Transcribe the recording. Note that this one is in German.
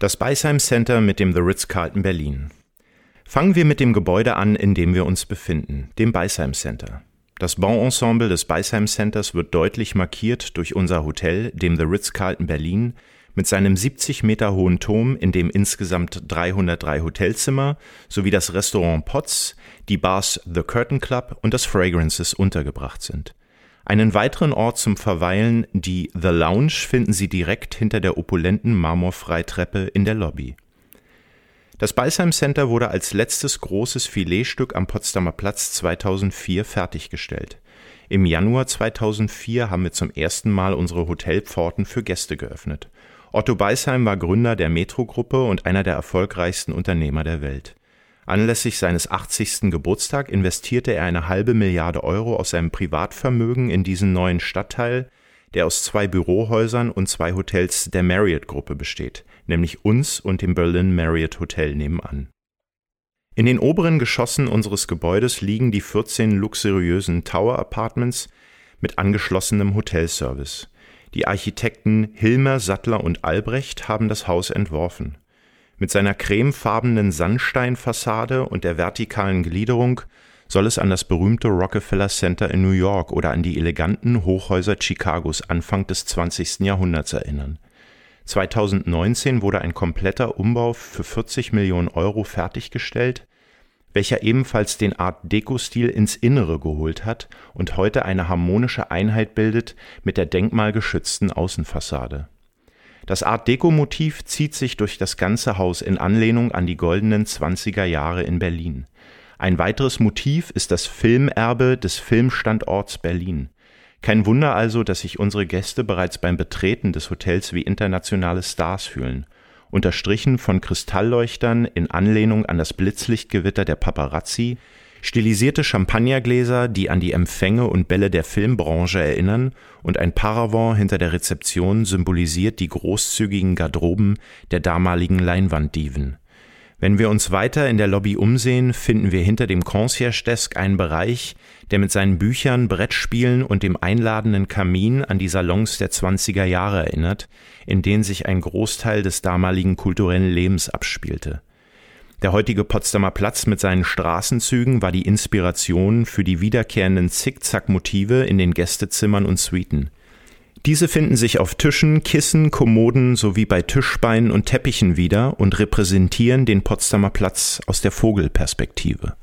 Das Beisheim Center mit dem The Ritz-Carlton Berlin. Fangen wir mit dem Gebäude an, in dem wir uns befinden, dem Beisheim Center. Das Bauensemble des Beisheim Centers wird deutlich markiert durch unser Hotel, dem The Ritz-Carlton Berlin, mit seinem 70 Meter hohen Turm, in dem insgesamt 303 Hotelzimmer sowie das Restaurant Potts, die Bars The Curtain Club und das Fragrances untergebracht sind. Einen weiteren Ort zum Verweilen, die The Lounge, finden Sie direkt hinter der opulenten Marmorfreitreppe in der Lobby. Das Beisheim Center wurde als letztes großes Filetstück am Potsdamer Platz 2004 fertiggestellt. Im Januar 2004 haben wir zum ersten Mal unsere Hotelpforten für Gäste geöffnet. Otto Beisheim war Gründer der Metro-Gruppe und einer der erfolgreichsten Unternehmer der Welt. Anlässlich seines 80. Geburtstag investierte er eine halbe Milliarde Euro aus seinem Privatvermögen in diesen neuen Stadtteil, der aus zwei Bürohäusern und zwei Hotels der Marriott-Gruppe besteht, nämlich uns und dem Berlin Marriott Hotel nebenan. In den oberen Geschossen unseres Gebäudes liegen die 14 luxuriösen Tower Apartments mit angeschlossenem Hotelservice. Die Architekten Hilmer, Sattler und Albrecht haben das Haus entworfen. Mit seiner cremefarbenen Sandsteinfassade und der vertikalen Gliederung soll es an das berühmte Rockefeller Center in New York oder an die eleganten Hochhäuser Chicagos Anfang des 20. Jahrhunderts erinnern. 2019 wurde ein kompletter Umbau für 40 Millionen Euro fertiggestellt, welcher ebenfalls den Art Deco-Stil ins Innere geholt hat und heute eine harmonische Einheit bildet mit der denkmalgeschützten Außenfassade. Das Art Deco-Motiv zieht sich durch das ganze Haus in Anlehnung an die goldenen 20er Jahre in Berlin. Ein weiteres Motiv ist das Filmerbe des Filmstandorts Berlin. Kein Wunder also, dass sich unsere Gäste bereits beim Betreten des Hotels wie internationale Stars fühlen. Unterstrichen von Kristallleuchtern in Anlehnung an das Blitzlichtgewitter der Paparazzi, Stilisierte Champagnergläser, die an die Empfänge und Bälle der Filmbranche erinnern, und ein Paravent hinter der Rezeption symbolisiert die großzügigen Garderoben der damaligen Leinwanddiven. Wenn wir uns weiter in der Lobby umsehen, finden wir hinter dem Concierge Desk einen Bereich, der mit seinen Büchern, Brettspielen und dem einladenden Kamin an die Salons der 20er Jahre erinnert, in denen sich ein Großteil des damaligen kulturellen Lebens abspielte. Der heutige Potsdamer Platz mit seinen Straßenzügen war die Inspiration für die wiederkehrenden Zickzack-Motive in den Gästezimmern und Suiten. Diese finden sich auf Tischen, Kissen, Kommoden sowie bei Tischbeinen und Teppichen wieder und repräsentieren den Potsdamer Platz aus der Vogelperspektive.